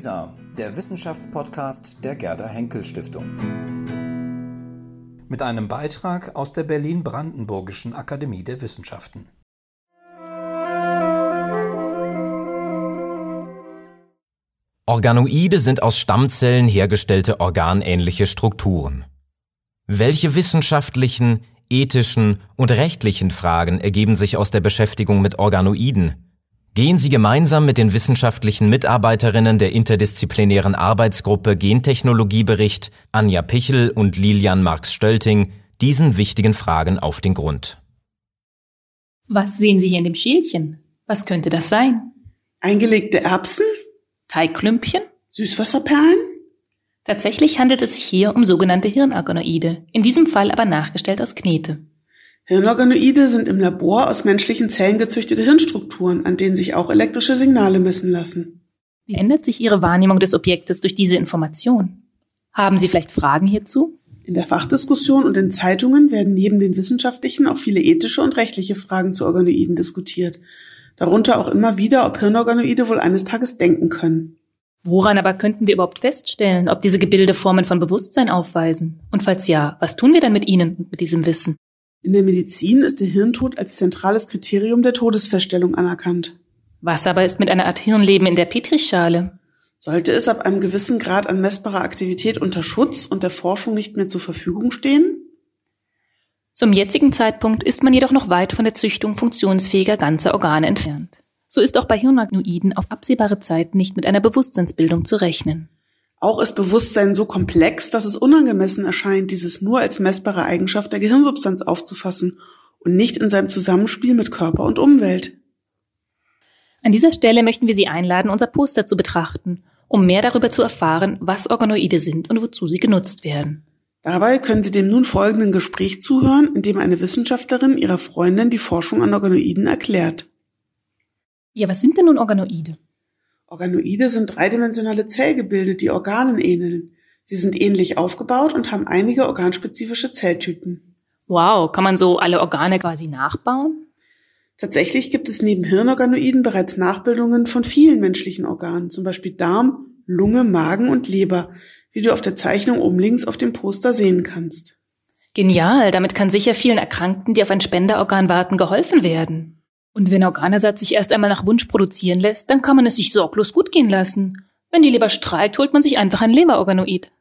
WISA, der Wissenschaftspodcast der Gerda Henkel Stiftung. Mit einem Beitrag aus der Berlin-Brandenburgischen Akademie der Wissenschaften. Organoide sind aus Stammzellen hergestellte organähnliche Strukturen. Welche wissenschaftlichen, ethischen und rechtlichen Fragen ergeben sich aus der Beschäftigung mit Organoiden? Gehen Sie gemeinsam mit den wissenschaftlichen Mitarbeiterinnen der interdisziplinären Arbeitsgruppe Gentechnologiebericht Anja Pichel und Lilian Marx-Stölting diesen wichtigen Fragen auf den Grund. Was sehen Sie hier in dem Schälchen? Was könnte das sein? Eingelegte Erbsen? Teigklümpchen? Süßwasserperlen? Tatsächlich handelt es sich hier um sogenannte Hirnorganoide, in diesem Fall aber nachgestellt aus Knete. Hirnorganoide sind im Labor aus menschlichen Zellen gezüchtete Hirnstrukturen, an denen sich auch elektrische Signale messen lassen. Wie ändert sich Ihre Wahrnehmung des Objektes durch diese Information? Haben Sie vielleicht Fragen hierzu? In der Fachdiskussion und in Zeitungen werden neben den wissenschaftlichen auch viele ethische und rechtliche Fragen zu Organoiden diskutiert. Darunter auch immer wieder, ob Hirnorganoide wohl eines Tages denken können. Woran aber könnten wir überhaupt feststellen, ob diese Gebilde Formen von Bewusstsein aufweisen? Und falls ja, was tun wir dann mit ihnen und mit diesem Wissen? In der Medizin ist der Hirntod als zentrales Kriterium der Todesfeststellung anerkannt. Was aber ist mit einer Art Hirnleben in der Petrischale? Sollte es ab einem gewissen Grad an messbarer Aktivität unter Schutz und der Forschung nicht mehr zur Verfügung stehen? Zum jetzigen Zeitpunkt ist man jedoch noch weit von der Züchtung funktionsfähiger ganzer Organe entfernt. So ist auch bei Hirnagnoiden auf absehbare Zeit nicht mit einer Bewusstseinsbildung zu rechnen. Auch ist Bewusstsein so komplex, dass es unangemessen erscheint, dieses nur als messbare Eigenschaft der Gehirnsubstanz aufzufassen und nicht in seinem Zusammenspiel mit Körper und Umwelt. An dieser Stelle möchten wir Sie einladen, unser Poster zu betrachten, um mehr darüber zu erfahren, was Organoide sind und wozu sie genutzt werden. Dabei können Sie dem nun folgenden Gespräch zuhören, in dem eine Wissenschaftlerin ihrer Freundin die Forschung an Organoiden erklärt. Ja, was sind denn nun Organoide? Organoide sind dreidimensionale Zellgebilde, die Organen ähneln. Sie sind ähnlich aufgebaut und haben einige organspezifische Zelltypen. Wow, kann man so alle Organe quasi nachbauen? Tatsächlich gibt es neben Hirnorganoiden bereits Nachbildungen von vielen menschlichen Organen, zum Beispiel Darm, Lunge, Magen und Leber, wie du auf der Zeichnung oben links auf dem Poster sehen kannst. Genial, damit kann sicher vielen Erkrankten, die auf ein Spenderorgan warten, geholfen werden. Und wenn Organersatz sich erst einmal nach Wunsch produzieren lässt, dann kann man es sich sorglos gut gehen lassen. Wenn die Leber streikt, holt man sich einfach ein Leberorganoid.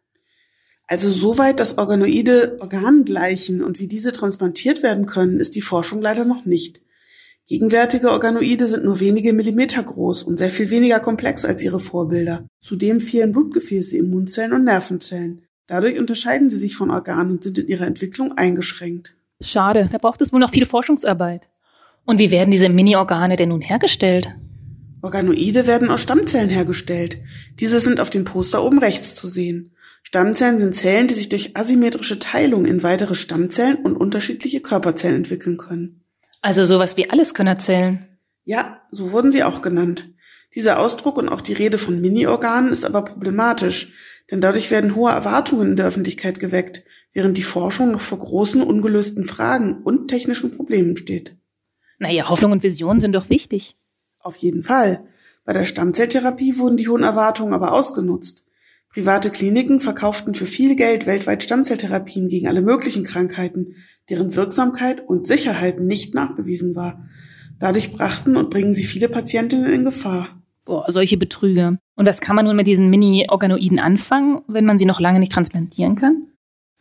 Also soweit, dass Organoide Organen gleichen und wie diese transplantiert werden können, ist die Forschung leider noch nicht. Gegenwärtige Organoide sind nur wenige Millimeter groß und sehr viel weniger komplex als ihre Vorbilder. Zudem fehlen Blutgefäße, Immunzellen und Nervenzellen. Dadurch unterscheiden sie sich von Organen und sind in ihrer Entwicklung eingeschränkt. Schade, da braucht es wohl noch viel Forschungsarbeit. Und wie werden diese Mini-Organe denn nun hergestellt? Organoide werden aus Stammzellen hergestellt. Diese sind auf dem Poster oben rechts zu sehen. Stammzellen sind Zellen, die sich durch asymmetrische Teilung in weitere Stammzellen und unterschiedliche Körperzellen entwickeln können. Also sowas wie Alleskönnerzellen. Ja, so wurden sie auch genannt. Dieser Ausdruck und auch die Rede von Mini-Organen ist aber problematisch, denn dadurch werden hohe Erwartungen in der Öffentlichkeit geweckt, während die Forschung noch vor großen ungelösten Fragen und technischen Problemen steht. Naja, Hoffnung und Vision sind doch wichtig. Auf jeden Fall. Bei der Stammzelltherapie wurden die hohen Erwartungen aber ausgenutzt. Private Kliniken verkauften für viel Geld weltweit Stammzelltherapien gegen alle möglichen Krankheiten, deren Wirksamkeit und Sicherheit nicht nachgewiesen war. Dadurch brachten und bringen sie viele Patientinnen in Gefahr. Boah, solche Betrüger. Und was kann man nun mit diesen Mini-Organoiden anfangen, wenn man sie noch lange nicht transplantieren kann?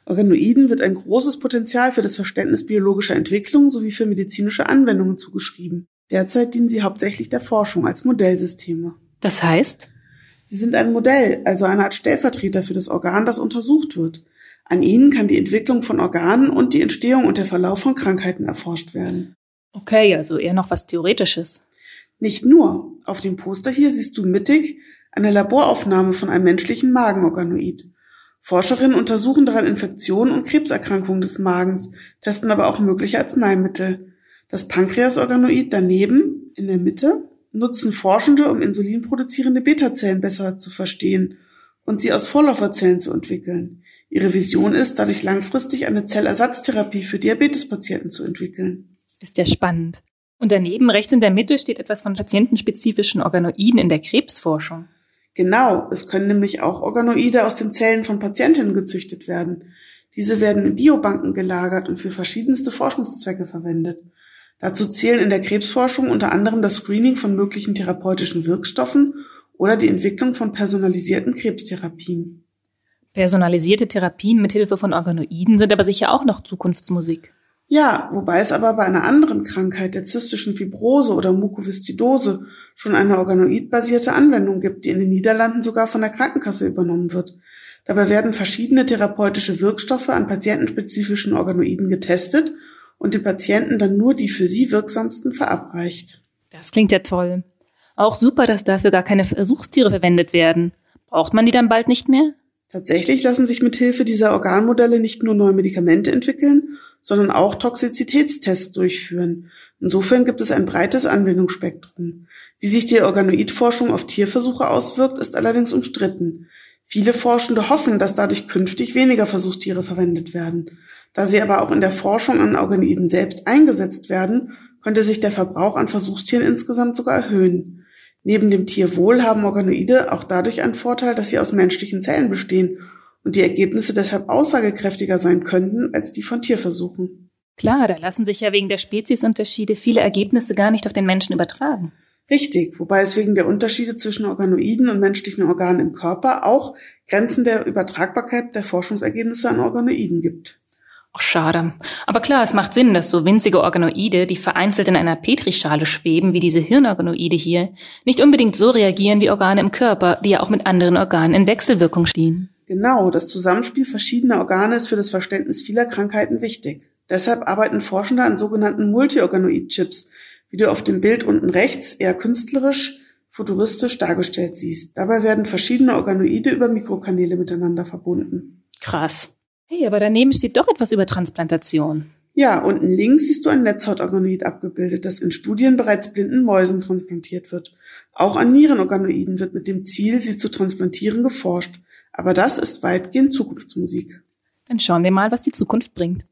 Organoiden wird ein großes Potenzial für das Verständnis biologischer Entwicklung sowie für medizinische Anwendungen zugeschrieben. Derzeit dienen sie hauptsächlich der Forschung als Modellsysteme. Das heißt? Sie sind ein Modell, also eine Art Stellvertreter für das Organ, das untersucht wird. An ihnen kann die Entwicklung von Organen und die Entstehung und der Verlauf von Krankheiten erforscht werden. Okay, also eher noch was Theoretisches. Nicht nur. Auf dem Poster hier siehst du mittig eine Laboraufnahme von einem menschlichen Magenorganoid. Forscherinnen untersuchen daran Infektionen und Krebserkrankungen des Magens, testen aber auch mögliche Arzneimittel. Das Pankreasorganoid daneben, in der Mitte, nutzen Forschende, um insulinproduzierende Beta-Zellen besser zu verstehen und sie aus Vorläuferzellen zu entwickeln. Ihre Vision ist, dadurch langfristig eine Zellersatztherapie für Diabetespatienten zu entwickeln. Ist ja spannend. Und daneben rechts in der Mitte steht etwas von patientenspezifischen Organoiden in der Krebsforschung. Genau, es können nämlich auch Organoide aus den Zellen von Patientinnen gezüchtet werden. Diese werden in Biobanken gelagert und für verschiedenste Forschungszwecke verwendet. Dazu zählen in der Krebsforschung unter anderem das Screening von möglichen therapeutischen Wirkstoffen oder die Entwicklung von personalisierten Krebstherapien. Personalisierte Therapien mit Hilfe von Organoiden sind aber sicher auch noch Zukunftsmusik. Ja, wobei es aber bei einer anderen Krankheit, der zystischen Fibrose oder Mukoviszidose, schon eine organoidbasierte Anwendung gibt, die in den Niederlanden sogar von der Krankenkasse übernommen wird. Dabei werden verschiedene therapeutische Wirkstoffe an patientenspezifischen Organoiden getestet und dem Patienten dann nur die für sie wirksamsten verabreicht. Das klingt ja toll. Auch super, dass dafür gar keine Versuchstiere verwendet werden. Braucht man die dann bald nicht mehr? Tatsächlich lassen sich mit Hilfe dieser Organmodelle nicht nur neue Medikamente entwickeln, sondern auch Toxizitätstests durchführen. Insofern gibt es ein breites Anwendungsspektrum. Wie sich die Organoidforschung auf Tierversuche auswirkt, ist allerdings umstritten. Viele Forschende hoffen, dass dadurch künftig weniger Versuchstiere verwendet werden. Da sie aber auch in der Forschung an Organoiden selbst eingesetzt werden, könnte sich der Verbrauch an Versuchstieren insgesamt sogar erhöhen. Neben dem Tierwohl haben Organoide auch dadurch einen Vorteil, dass sie aus menschlichen Zellen bestehen und die Ergebnisse deshalb aussagekräftiger sein könnten als die von Tierversuchen. Klar, da lassen sich ja wegen der Speziesunterschiede viele Ergebnisse gar nicht auf den Menschen übertragen. Richtig, wobei es wegen der Unterschiede zwischen Organoiden und menschlichen Organen im Körper auch Grenzen der Übertragbarkeit der Forschungsergebnisse an Organoiden gibt. Ach, schade. Aber klar, es macht Sinn, dass so winzige Organoide, die vereinzelt in einer Petrischale schweben, wie diese Hirnorganoide hier, nicht unbedingt so reagieren wie Organe im Körper, die ja auch mit anderen Organen in Wechselwirkung stehen. Genau, das Zusammenspiel verschiedener Organe ist für das Verständnis vieler Krankheiten wichtig. Deshalb arbeiten Forschende an sogenannten Multiorganoid-Chips, wie du auf dem Bild unten rechts eher künstlerisch, futuristisch dargestellt siehst. Dabei werden verschiedene Organoide über Mikrokanäle miteinander verbunden. Krass. Hey, aber daneben steht doch etwas über Transplantation. Ja, unten links siehst du ein Netzhautorganoid abgebildet, das in Studien bereits blinden Mäusen transplantiert wird. Auch an Nierenorganoiden wird mit dem Ziel, sie zu transplantieren, geforscht. Aber das ist weitgehend Zukunftsmusik. Dann schauen wir mal, was die Zukunft bringt.